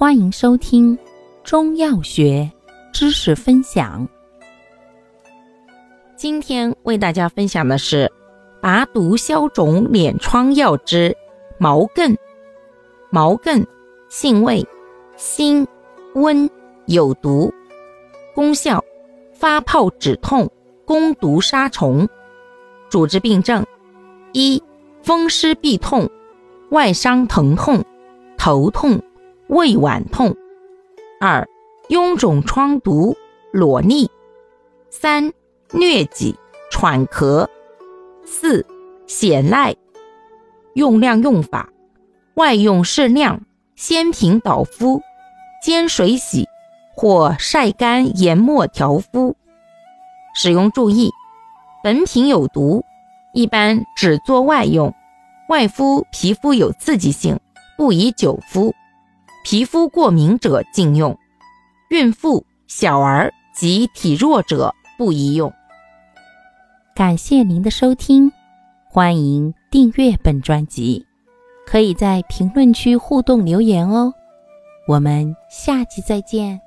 欢迎收听中药学知识分享。今天为大家分享的是拔毒消肿敛疮药之毛茛。毛茛性味辛温有毒，功效发泡止痛、攻毒杀虫。主治病症一风湿痹痛、外伤疼痛、头痛。胃脘痛，二臃肿疮毒裸痢，三疟疾喘咳，四血赖。用量用法：外用适量，鲜平捣敷，煎水洗。或晒干研末调敷。使用注意：本品有毒，一般只做外用，外敷皮肤有刺激性，不宜久敷。皮肤过敏者禁用，孕妇、小儿及体弱者不宜用。感谢您的收听，欢迎订阅本专辑，可以在评论区互动留言哦。我们下期再见。